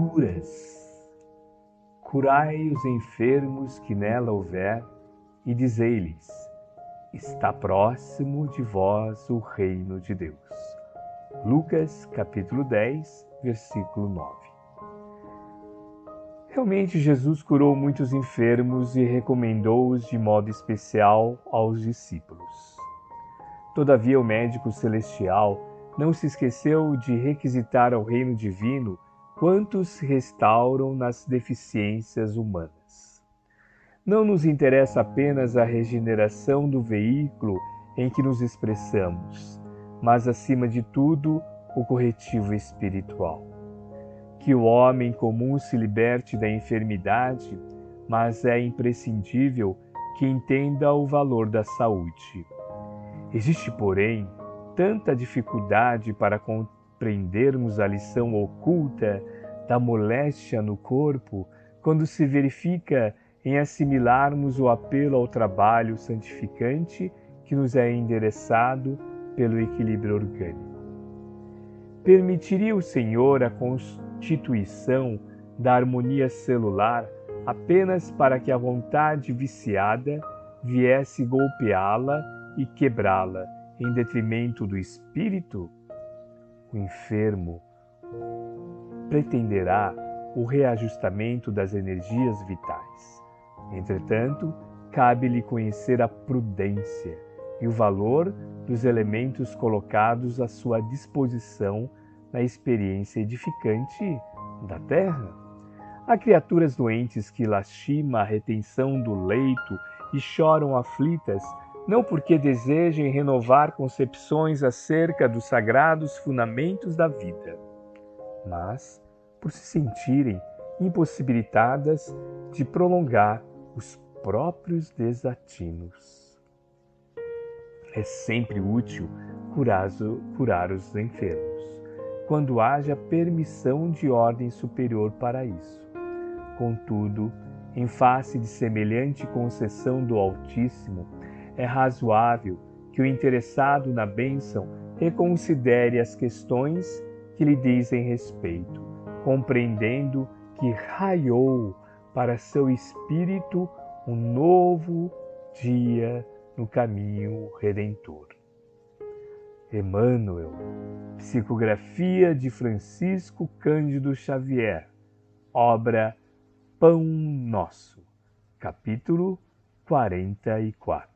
curas. Curai os enfermos que nela houver, e dizei-lhes: Está próximo de vós o reino de Deus. Lucas capítulo 10, versículo 9. Realmente Jesus curou muitos enfermos e recomendou-os de modo especial aos discípulos. Todavia, o médico celestial não se esqueceu de requisitar ao reino divino quantos restauram nas deficiências humanas. Não nos interessa apenas a regeneração do veículo em que nos expressamos, mas, acima de tudo, o corretivo espiritual que o homem comum se liberte da enfermidade, mas é imprescindível que entenda o valor da saúde. Existe, porém, tanta dificuldade para compreendermos a lição oculta da moléstia no corpo quando se verifica em assimilarmos o apelo ao trabalho santificante que nos é endereçado pelo equilíbrio orgânico. Permitiria o Senhor a constituição da harmonia celular apenas para que a vontade viciada viesse golpeá-la e quebrá-la em detrimento do espírito? O enfermo pretenderá o reajustamento das energias vitais. Entretanto, cabe-lhe conhecer a prudência e o valor dos elementos colocados à sua disposição na experiência edificante da terra. Há criaturas doentes que lastimam a retenção do leito e choram aflitas, não porque desejem renovar concepções acerca dos sagrados fundamentos da vida, mas por se sentirem impossibilitadas de prolongar os próprios desatinos. É sempre útil curar, os enfermos quando haja permissão de ordem superior para isso. Contudo, em face de semelhante concessão do Altíssimo, é razoável que o interessado na bênção reconsidere as questões que lhe dizem respeito, compreendendo que raiou para seu espírito um novo dia no caminho redentor. Emmanuel, psicografia de Francisco Cândido Xavier, obra Pão Nosso, capítulo 44.